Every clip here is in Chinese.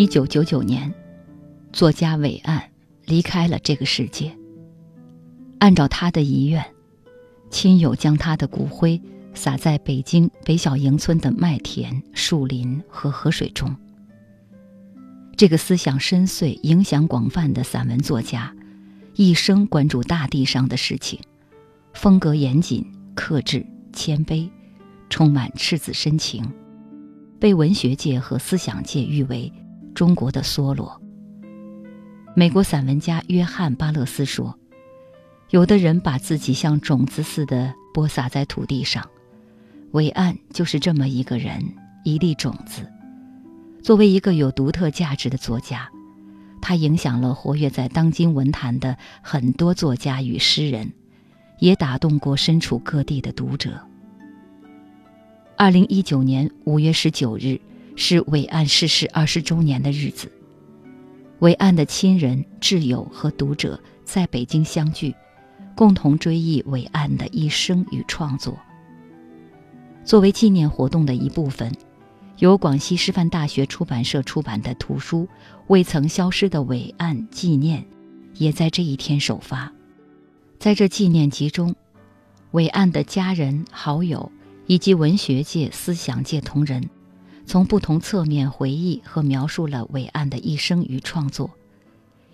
一九九九年，作家韦岸离开了这个世界。按照他的遗愿，亲友将他的骨灰撒在北京北小营村的麦田、树林和河水中。这个思想深邃、影响广泛的散文作家，一生关注大地上的事情，风格严谨、克制、谦卑，充满赤子深情，被文学界和思想界誉为中国的梭罗。美国散文家约翰·巴勒斯说。有的人把自己像种子似的播撒在土地上，伟岸就是这么一个人，一粒种子。作为一个有独特价值的作家，他影响了活跃在当今文坛的很多作家与诗人，也打动过身处各地的读者。二零一九年五月十九日是伟岸逝世二十周年的日子，伟岸的亲人、挚友和读者在北京相聚。共同追忆伟岸的一生与创作。作为纪念活动的一部分，由广西师范大学出版社出版的图书《未曾消失的伟岸纪念》也在这一天首发。在这纪念集中，伟岸的家人、好友以及文学界、思想界同仁，从不同侧面回忆和描述了伟岸的一生与创作，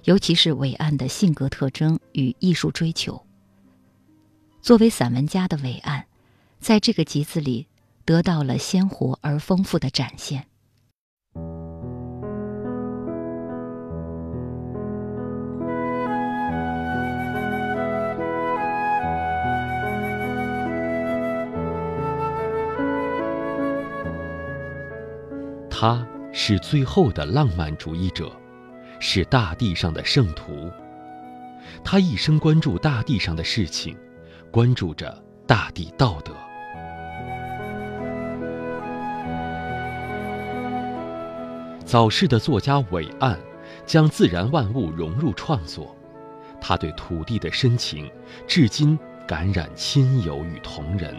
尤其是伟岸的性格特征与艺术追求。作为散文家的伟岸，在这个集子里得到了鲜活而丰富的展现。他是最后的浪漫主义者，是大地上的圣徒。他一生关注大地上的事情。关注着大地道德。早逝的作家伟岸，将自然万物融入创作，他对土地的深情，至今感染亲友与同仁。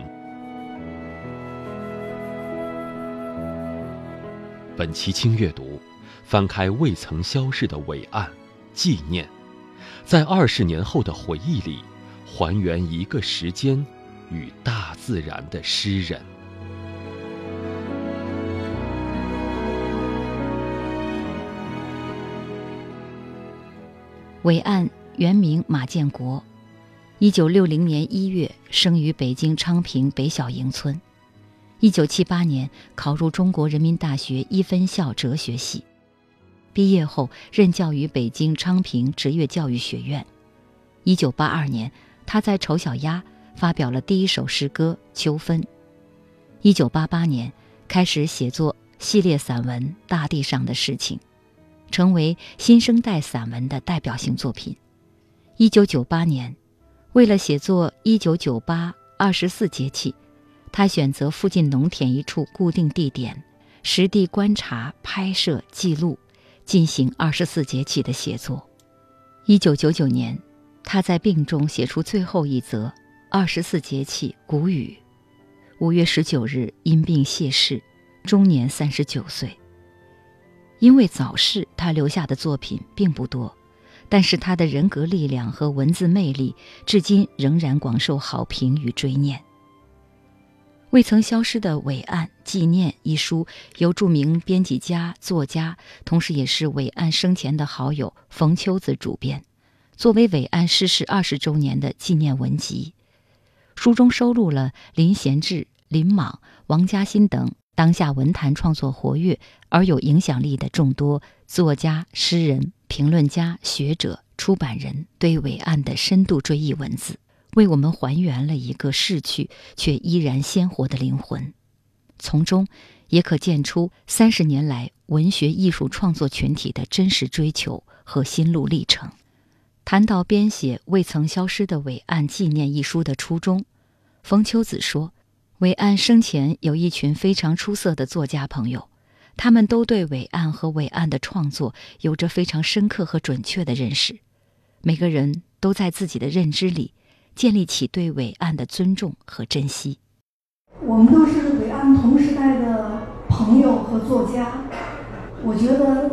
本期轻阅读，翻开未曾消逝的伟岸，纪念，在二十年后的回忆里。还原一个时间与大自然的诗人。伟岸原名马建国，一九六零年一月生于北京昌平北小营村，一九七八年考入中国人民大学一分校哲学系，毕业后任教于北京昌平职业教育学院，一九八二年。他在丑小鸭发表了第一首诗歌《秋分》。一九八八年开始写作系列散文《大地上的事情》，成为新生代散文的代表性作品。一九九八年，为了写作《一九九八二十四节气》，他选择附近农田一处固定地点，实地观察、拍摄、记录，进行二十四节气的写作。一九九九年。他在病中写出最后一则《二十四节气谷雨》，五月十九日因病谢世，终年三十九岁。因为早逝，他留下的作品并不多，但是他的人格力量和文字魅力，至今仍然广受好评与追念。未曾消失的伟岸纪念一书，由著名编辑家、作家，同时也是伟岸生前的好友冯秋子主编。作为伟岸逝世二十周年的纪念文集，书中收录了林贤志、林莽、王嘉欣等当下文坛创作活跃而有影响力的众多作家、诗人、评论家、学者、出版人对伟岸的深度追忆文字，为我们还原了一个逝去却依然鲜活的灵魂。从中，也可见出三十年来文学艺术创作群体的真实追求和心路历程。谈到编写《未曾消失的伟岸纪念》一书的初衷，冯秋子说：“伟岸生前有一群非常出色的作家朋友，他们都对伟岸和伟岸的创作有着非常深刻和准确的认识，每个人都在自己的认知里建立起对伟岸的尊重和珍惜。我们都是伟岸同时代的朋友和作家，我觉得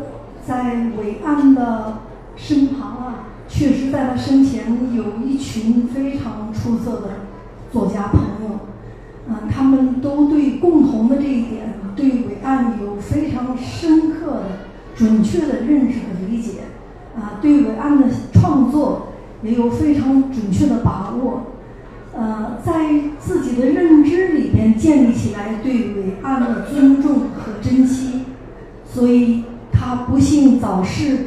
在伟岸的身旁啊，确实在他身前有一群非常出色的作家朋友，嗯，他们都对共同的这一点，对伟岸有非常深刻的、准确的认识和理解，啊，对伟岸的创作也有非常准确的把握。呃，在自己的认知里边建立起来对伟岸的尊重和珍惜，所以他不幸早逝。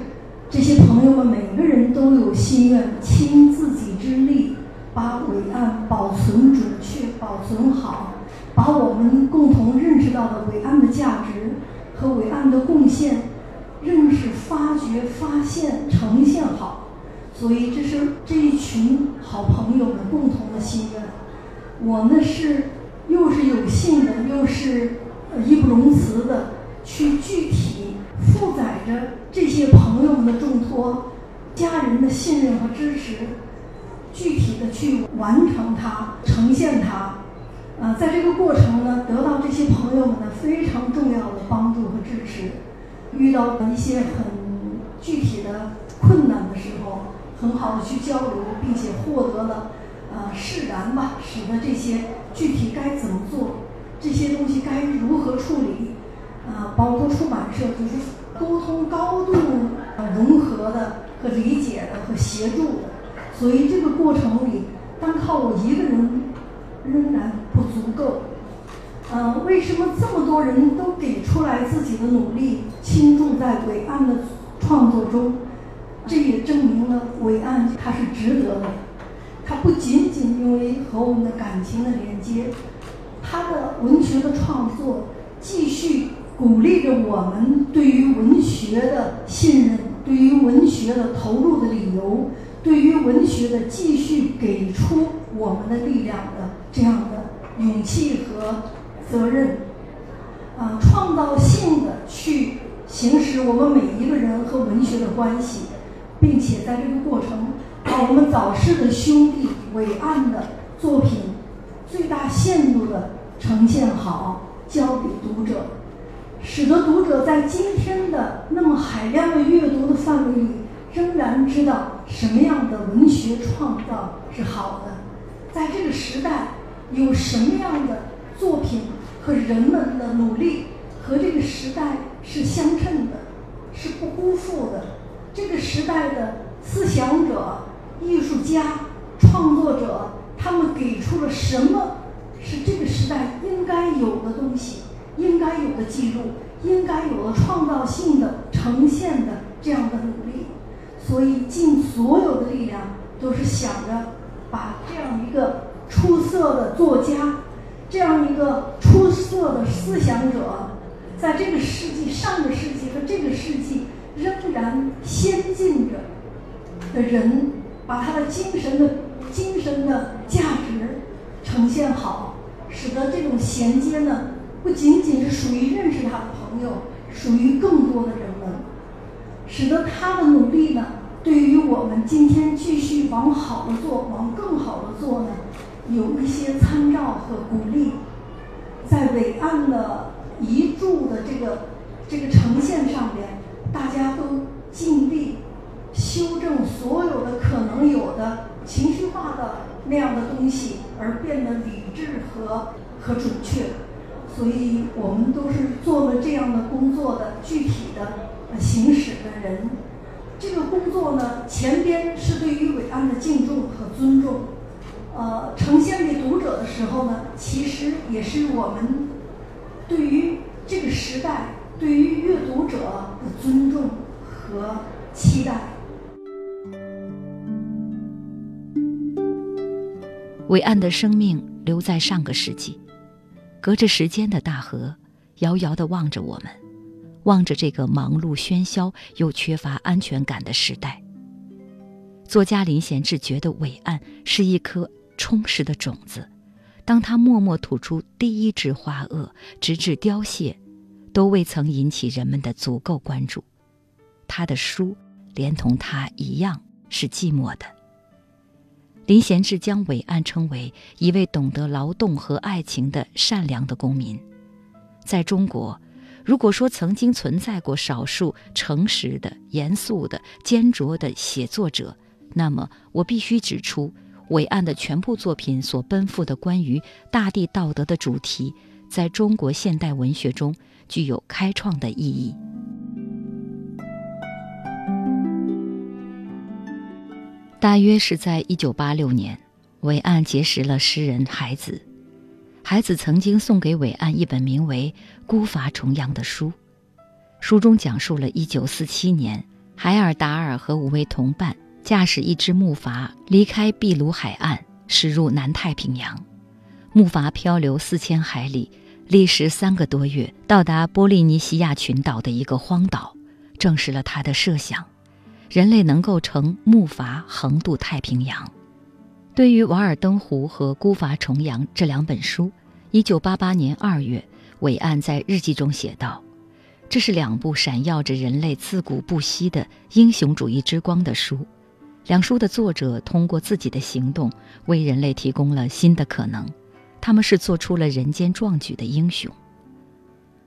这些朋友们每个人都有心愿，倾自己之力把伟岸保存准确、保存好，把我们共同认识到的伟岸的价值和伟岸的贡献认识、发掘、发现、呈现。所以，这是这一群好朋友们共同的心愿。我呢是又是有幸的，又是义不容辞的，去具体负载着这些朋友们的重托、家人的信任和支持，具体的去完成它、呈现它。啊，在这个过程呢，得到这些朋友们的非常重要的帮助和支持。遇到一些很具体的困难的。很好的去交流，并且获得了呃释然吧，使得这些具体该怎么做，这些东西该如何处理，啊，包括出版社就是沟通高度融合的和理解的和协助的，所以这个过程里单靠我一个人仍然不足够。嗯，为什么这么多人都给出来自己的努力倾注在伟岸的创作中？这也证明了伟岸他是值得的，他不仅仅因为和我们的感情的连接，他的文学的创作继续鼓励着我们对于文学的信任，对于文学的投入的理由，对于文学的继续给出我们的力量的这样的勇气和责任，啊，创造性的去行使我们每一个人和文学的关系。并且在这个过程，把我们早逝的兄弟伟岸的作品最大限度的呈现好，交给读者，使得读者在今天的那么海量的阅读的范围里，仍然知道什么样的文学创造是好的，在这个时代有什么样的作品和人们的努力和这个时代是相称的，是不辜负的。这个时代的思想者、艺术家、创作者，他们给出了什么是这个时代应该有的东西，应该有的记录，应该有的创造性的呈现的这样的努力。所以，尽所有的力量，都是想着把这样一个出色的作家，这样一个出色的思想者，在这个世纪、上个世纪和这个世纪。仍然先进着的人，把他的精神的精神的价值呈现好，使得这种衔接呢，不仅仅是属于认识他的朋友，属于更多的人们，使得他的努力呢，对于我们今天继续往好的做，往更好的做呢，有一些参照和鼓励，在伟岸的遗著的这个这个呈现上边。大家都尽力修正所有的可能有的情绪化的那样的东西，而变得理智和和准确。所以我们都是做了这样的工作的具体的行使的人。这个工作呢，前边是对于伟岸的敬重和尊重，呃，呈现给读者的时候呢，其实也是我们对于这个时代。对于阅读者的尊重和期待。伟岸的生命留在上个世纪，隔着时间的大河，遥遥的望着我们，望着这个忙碌喧嚣又缺乏安全感的时代。作家林贤志觉得伟岸是一颗充实的种子，当他默默吐出第一枝花萼，直至凋谢。都未曾引起人们的足够关注，他的书连同他一样是寂寞的。林贤志将伟岸称为一位懂得劳动和爱情的善良的公民。在中国，如果说曾经存在过少数诚实的、严肃的、坚卓的写作者，那么我必须指出，伟岸的全部作品所奔赴的关于大地道德的主题，在中国现代文学中具有开创的意义。大约是在一九八六年，伟岸结识了诗人海子。海子曾经送给伟岸一本名为《孤筏重洋》的书，书中讲述了1947年海尔达尔和五位同伴驾驶一只木筏离开秘鲁海岸，驶入南太平洋。木筏漂流四千海里，历时三个多月，到达波利尼西亚群岛的一个荒岛，证实了他的设想：人类能够乘木筏横渡太平洋。对于《瓦尔登湖》和《孤筏重洋》这两本书，一九八八年二月，伟岸在日记中写道：“这是两部闪耀着人类自古不息的英雄主义之光的书。两书的作者通过自己的行动，为人类提供了新的可能。他们是做出了人间壮举的英雄。”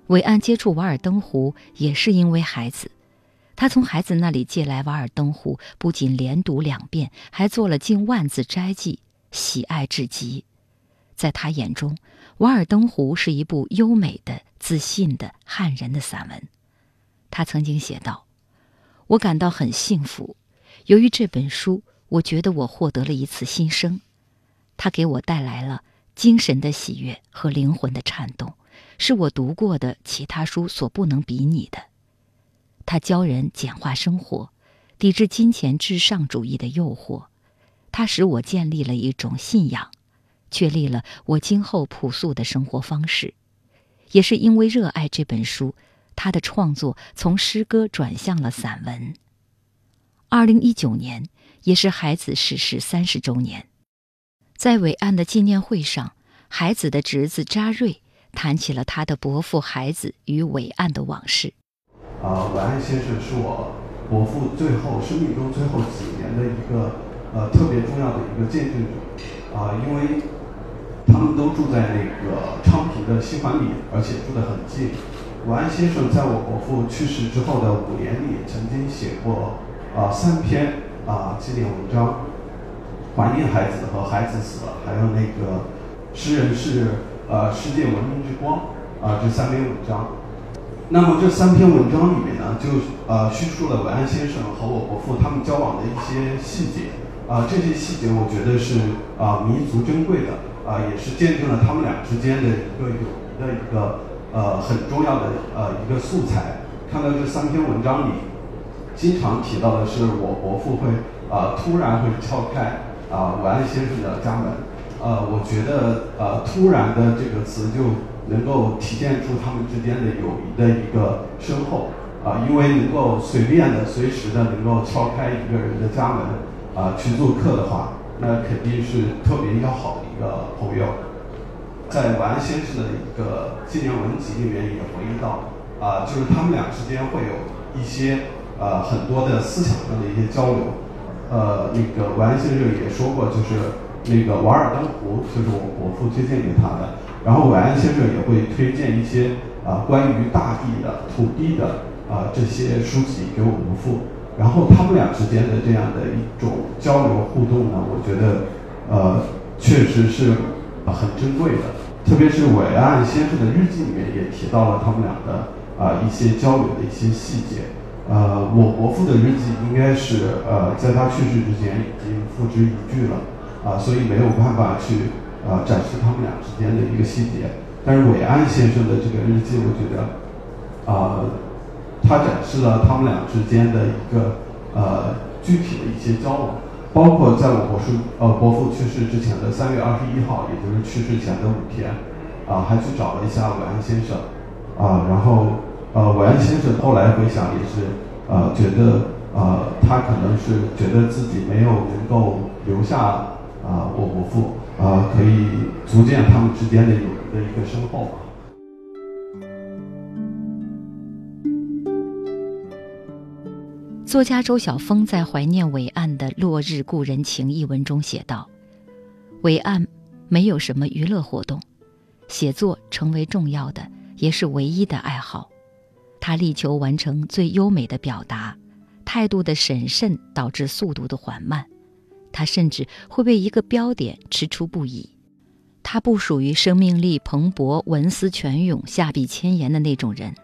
伟岸接触《瓦尔登湖》也是因为孩子。他从孩子那里借来《瓦尔登湖》，不仅连读两遍，还做了近万字摘记，喜爱至极。在他眼中，《瓦尔登湖》是一部优美的、自信的、撼人的散文。他曾经写道：“我感到很幸福，由于这本书，我觉得我获得了一次新生。它给我带来了精神的喜悦和灵魂的颤动，是我读过的其他书所不能比拟的。”他教人简化生活，抵制金钱至上主义的诱惑。他使我建立了一种信仰，确立了我今后朴素的生活方式。也是因为热爱这本书，他的创作从诗歌转向了散文。二零一九年也是孩子逝世三十周年，在伟岸的纪念会上，孩子的侄子扎瑞谈起了他的伯父孩子与伟岸的往事。啊，伟岸先生是我伯父最后生命中最后几年的一个呃特别重要的一个见证者啊，因为他们都住在那个昌平的西环里，而且住得很近。伟安先生在我伯父去世之后的五年里，曾经写过啊三篇啊纪念文章，怀念孩子和孩子死了，还有那个诗人是呃世界文明之光啊这三篇文章。那么这三篇文章里面呢，就呃叙述了伟安先生和我伯父他们交往的一些细节，啊这些细节我觉得是啊弥足珍贵的，啊也是见证了他们俩之间的一个友谊的一个呃很重要的呃一个素材。看到这三篇文章里，经常提到的是我伯父会啊突然会敲开啊晚安先生的家门，呃我觉得呃突然的这个词就。能够体现出他们之间的友谊的一个深厚啊，因为能够随便的、随时的能够敲开一个人的家门啊去做客的话，那肯定是特别要好的一个朋友。在王安先生的一个纪念文集里面也回忆到啊，就是他们俩之间会有一些呃很多的思想上的一些交流。呃，那个王安先生也说过，就是那个《瓦尔登湖》就是我伯父推荐给他的。然后伟安先生也会推荐一些啊关于大地的、土地的啊这些书籍给我伯父，然后他们俩之间的这样的一种交流互动呢，我觉得呃确实是很珍贵的。特别是伟安先生的日记里面也提到了他们俩的啊一些交流的一些细节。呃，我伯父的日记应该是呃在他去世之前已经付之一炬了啊，所以没有办法去。啊，展示他们俩之间的一个细节。但是伟安先生的这个日记，我觉得，啊，他展示了他们俩之间的一个呃具体的一些交往，包括在我伯父呃伯父去世之前的三月二十一号，也就是去世前的五天，啊，还去找了一下伟安先生，啊，然后呃伟安先生后来回想也是，呃，觉得呃他可能是觉得自己没有能够留下啊我伯父。啊，可以足见他们之间的友谊的一个深厚。作家周晓峰在怀念伟岸的《落日故人情》一文中写道：“伟岸没有什么娱乐活动，写作成为重要的，也是唯一的爱好。他力求完成最优美的表达，态度的审慎导致速度的缓慢。他甚至会为一个标点踟蹰不已。他不属于生命力蓬勃、文思泉涌、下笔千言的那种人。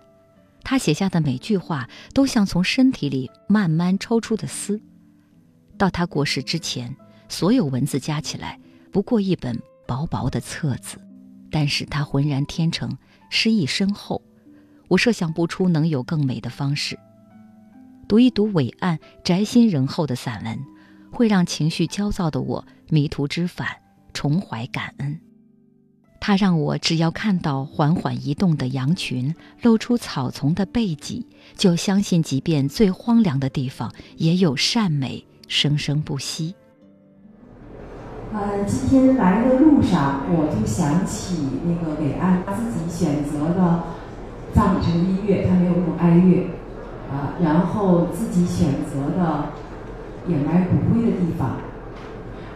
他写下的每句话都像从身体里慢慢抽出的丝。到他过世之前，所有文字加起来不过一本薄薄的册子，但是他浑然天成，诗意深厚。我设想不出能有更美的方式。读一读伟岸、宅心仁厚的散文，会让情绪焦躁的我迷途知返，重怀感恩。他让我只要看到缓缓移动的羊群，露出草丛的背脊，就相信，即便最荒凉的地方，也有善美生生不息。呃，今天来的路上，我就想起那个伟岸他自己选择的。葬礼上的音乐，他没有那种哀乐，啊，然后自己选择的掩埋骨灰的地方，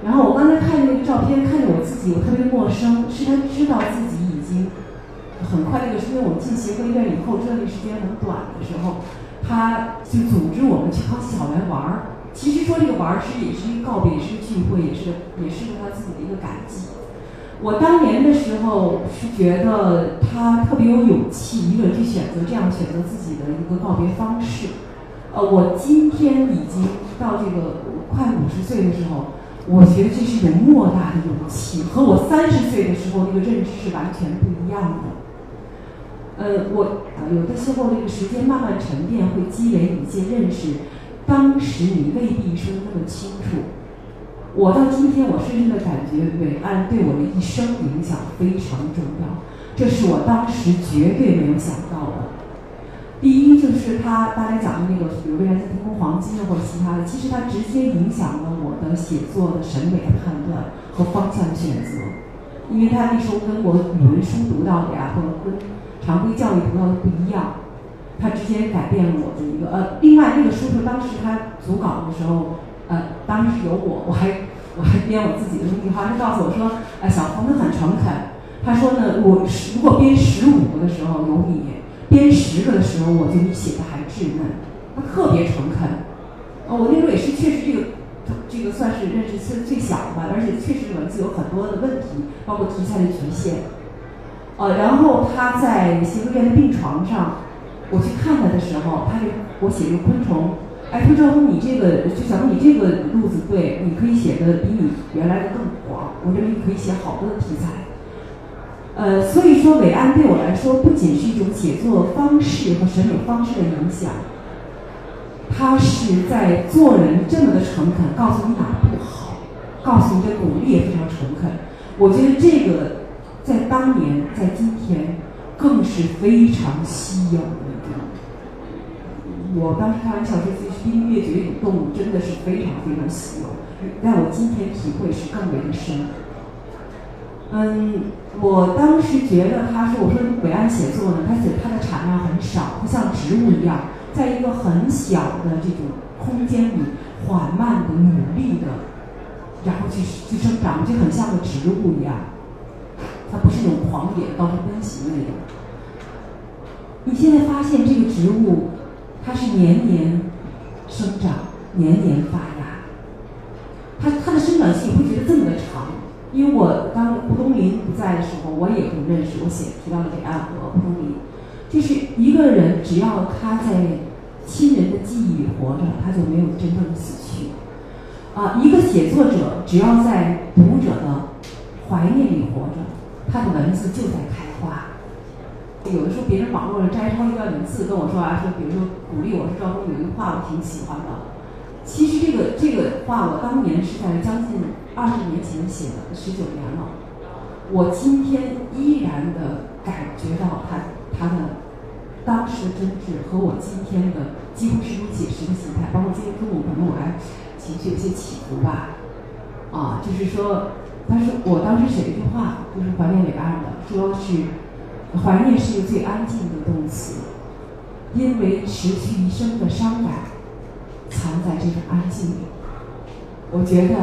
然后我刚才看那个照片，看着我自己，我特别陌生。是他知道自己已经很快那个，是因为我们进协和医院以后，这段时间很短的时候，他就组织我们去康熙草原玩儿。其实说这个玩儿是也是一个告别，也是聚会，也是也是他自己的一个感激。我当年的时候是觉得他特别有勇气，一个人去选择这样选择自己的一个告别方式。呃，我今天已经到这个快五十岁的时候，我觉得这是一种莫大的勇气，和我三十岁的时候那个认知是完全不一样的。呃，我有的时候这个时间慢慢沉淀，会积累一些认识，当时你未必说的那么清楚。我到今天，我深深的感觉伟岸对我的一生影响非常重要，这是我当时绝对没有想到的。第一就是他大家讲的那个，比如未来天空黄金啊，或者其他的，其实它直接影响了我的写作的审美的判断和方向的选择，因为他那时候跟我语文书读到的呀，或者跟常规教育读到的不一样，他直接改变了我的一个呃，另外那个书是当时他组稿的时候。呃，当时有我，我还我还编我自己的那句话，他告诉我说，哎，小鹏他很诚恳，他说呢，我如果编十五个的时候有你，编十个的时候我觉得你写的还稚嫩，他特别诚恳。哦，我那时候也是确实这个这个算是认识是最小的吧，而且确实文字有很多的问题，包括题材的局限。呃，然后他在协和医院的病床上，我去看他的时候，他给我写一个昆虫。哎，他说你这个，就小东，你这个路子对，你可以写的比你原来的更广。我认为你可以写好多的题材。呃，所以说伟岸对我来说，不仅是一种写作方式和审美方式的影响，他是在做人这么的诚恳，告诉你哪不好，告诉你的鼓励也非常诚恳。我觉得这个在当年，在今天，更是非常稀有的。我当时开玩笑说，自己音乐绝育动物真的是非常非常稀有，但我今天体会是更为的深。嗯，我当时觉得他说，我说伟岸写作呢，他写他的产量很少，不像植物一样，在一个很小的这种空间里缓慢的、努力的，然后去去生长，就很像个植物一样。它不是那种狂野高处奔行的那种。你现在发现这个植物？它是年年生长，年年发芽。它它的生长期你会觉得这么的长，因为我当蒲松龄不在的时候，我也不认识。我写提到了北岸和蒲松龄，就是一个人只要他在亲人的记忆里活着，他就没有真正的死去。啊，一个写作者只要在读者的怀念里活着，他的文字就在开花。有的时候别人网络上摘抄一段文字跟我说啊，说比如说鼓励我说赵忠有一句话我挺喜欢的。其实这个这个话我当年是在将近二十年前写的，十九年了。我今天依然的感觉到他他的当时的真挚和我今天的几乎是一种解释的心态。包括今天中午可能我还情绪有些起伏吧。啊，就是说，但是我当时写了一句话，就是怀念伟岸的，说是。怀念是一个最安静的动词，因为持续一生的伤感藏在这个安静里。我觉得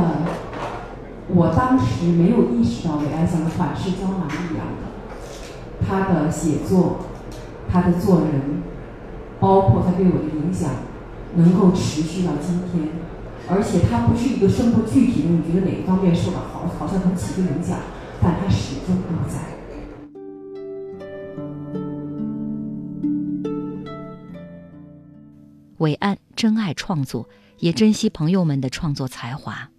我当时没有意识到伟安像反式胶囊一样的，他的写作，他的做人，包括他对我的影响，能够持续到今天，而且他不是一个生活具体的，你觉得哪个方面受到好，好像很起个影响，但他始终都在。伟岸珍爱创作，也珍惜朋友们的创作才华。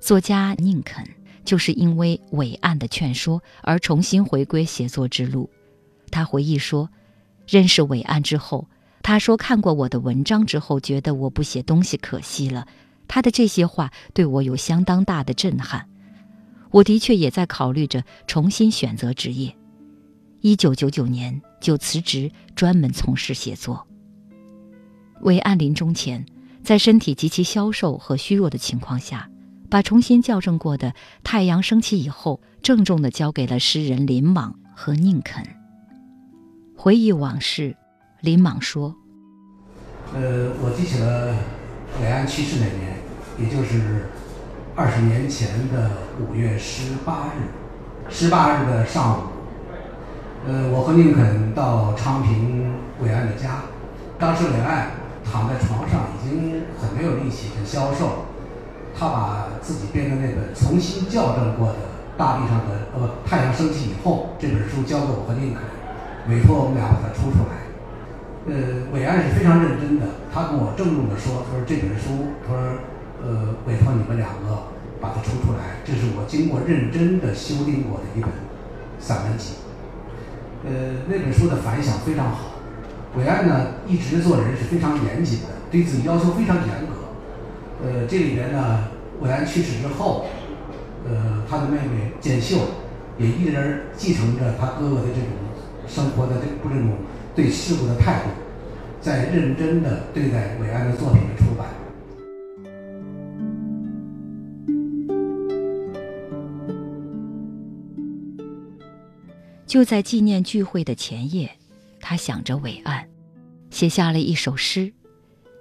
作家宁肯就是因为伟岸的劝说而重新回归写作之路。他回忆说。认识伟岸之后，他说看过我的文章之后，觉得我不写东西可惜了。他的这些话对我有相当大的震撼。我的确也在考虑着重新选择职业。一九九九年就辞职，专门从事写作。伟岸临终前，在身体极其消瘦和虚弱的情况下，把重新校正过的《太阳升起以后》郑重地交给了诗人林莽和宁肯。回忆往事，林莽说：“呃，我记起了伟安去世那年，也就是二十年前的五月十八日，十八日的上午，呃，我和宁肯到昌平伟安的家。当时伟安躺在床上，已经很没有力气，很消瘦。他把自己编的那本重新校正过的《大地上的呃不太阳升起以后》这本书交给我和宁肯。”委托我们俩把它出出来，呃，伟安是非常认真的，他跟我郑重地说：“他说这本书，他说，呃，委托你们两个把它出出来，这是我经过认真的修订过的一本散文集。”呃，那本书的反响非常好。伟安呢，一直做人是非常严谨的，对自己要求非常严格。呃，这里边呢，伟安去世之后，呃，他的妹妹简秀也一直继承着他哥哥的这种。生活的这不这种对事物的态度，在认真的对待伟安的作品的出版。就在纪念聚会的前夜，他想着伟岸，写下了一首诗，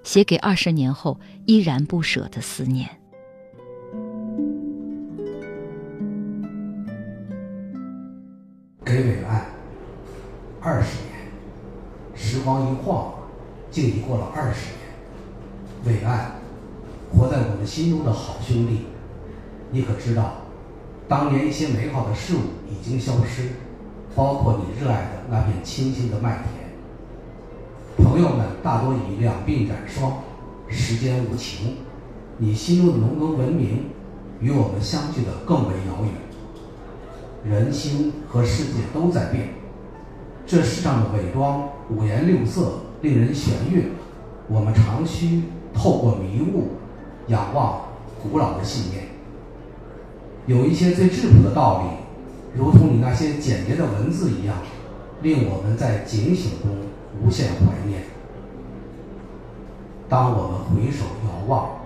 写给二十年后依然不舍的思念。给伟岸。二十年，时光一晃，竟已过了二十年。伟岸，活在我们心中的好兄弟，你可知道，当年一些美好的事物已经消失，包括你热爱的那片青青的麦田。朋友们大多已两鬓染霜，时间无情，你心中的浓浓文明，与我们相距的更为遥远。人心和世界都在变。这世上的伪装五颜六色，令人眩晕。我们常需透过迷雾，仰望古老的信念。有一些最质朴的道理，如同你那些简洁的文字一样，令我们在警醒中无限怀念。当我们回首遥望，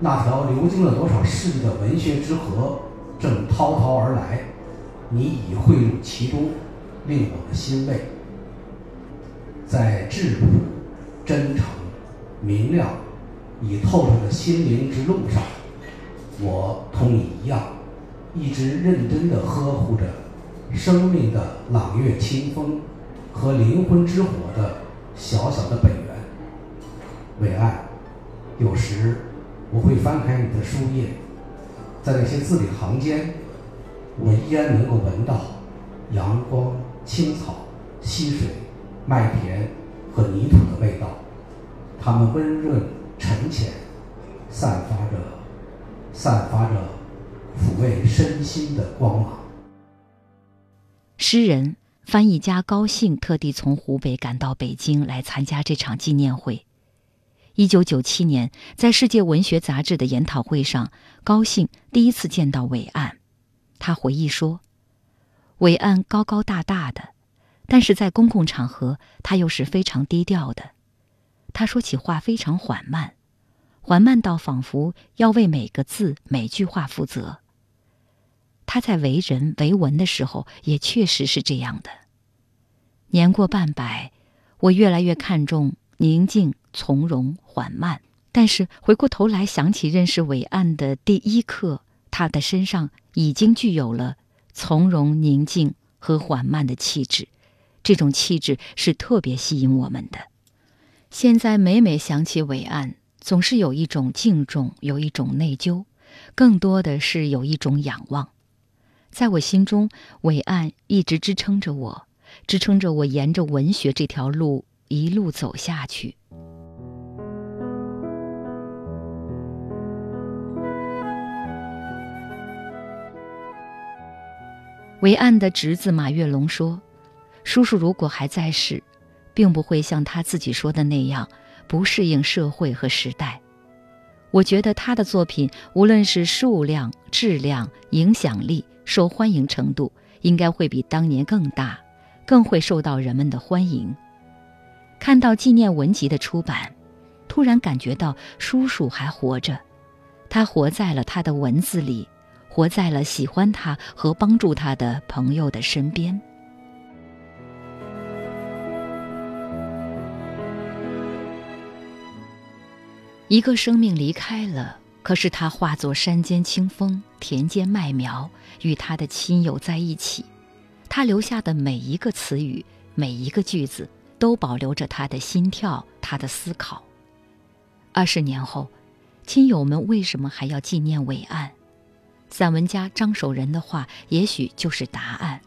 那条流经了多少世纪的文学之河，正滔滔而来，你已汇入其中。令我们欣慰，在质朴、真诚、明亮、已透彻的心灵之路上，我同你一样，一直认真地呵护着生命的朗月清风和灵魂之火的小小的本源。伟岸，有时我会翻开你的书页，在那些字里行间，我依然能够闻到阳光。青草、溪水、麦田和泥土的味道，它们温润、沉潜，散发着、散发着抚慰身心的光芒。诗人、翻译家高兴特地从湖北赶到北京来参加这场纪念会。一九九七年，在世界文学杂志的研讨会上，高兴第一次见到伟岸。他回忆说。伟岸高高大大的，但是在公共场合，他又是非常低调的。他说起话非常缓慢，缓慢到仿佛要为每个字、每句话负责。他在为人为文的时候，也确实是这样的。年过半百，我越来越看重宁静、从容、缓慢。但是回过头来想起认识伟岸的第一刻，他的身上已经具有了。从容、宁静和缓慢的气质，这种气质是特别吸引我们的。现在每每想起伟岸，总是有一种敬重，有一种内疚，更多的是有一种仰望。在我心中，伟岸一直支撑着我，支撑着我沿着文学这条路一路走下去。伟岸的侄子马跃龙说：“叔叔如果还在世，并不会像他自己说的那样不适应社会和时代。我觉得他的作品，无论是数量、质量、影响力、受欢迎程度，应该会比当年更大，更会受到人们的欢迎。看到纪念文集的出版，突然感觉到叔叔还活着，他活在了他的文字里。”活在了喜欢他和帮助他的朋友的身边。一个生命离开了，可是他化作山间清风，田间麦苗，与他的亲友在一起。他留下的每一个词语，每一个句子，都保留着他的心跳，他的思考。二十年后，亲友们为什么还要纪念伟岸？散文家张守仁的话，也许就是答案。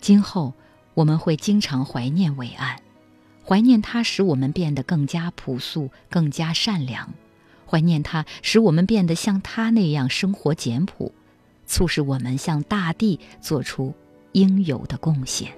今后我们会经常怀念伟岸，怀念他使我们变得更加朴素、更加善良，怀念他使我们变得像他那样生活简朴促使我们向大地做出应有的贡献。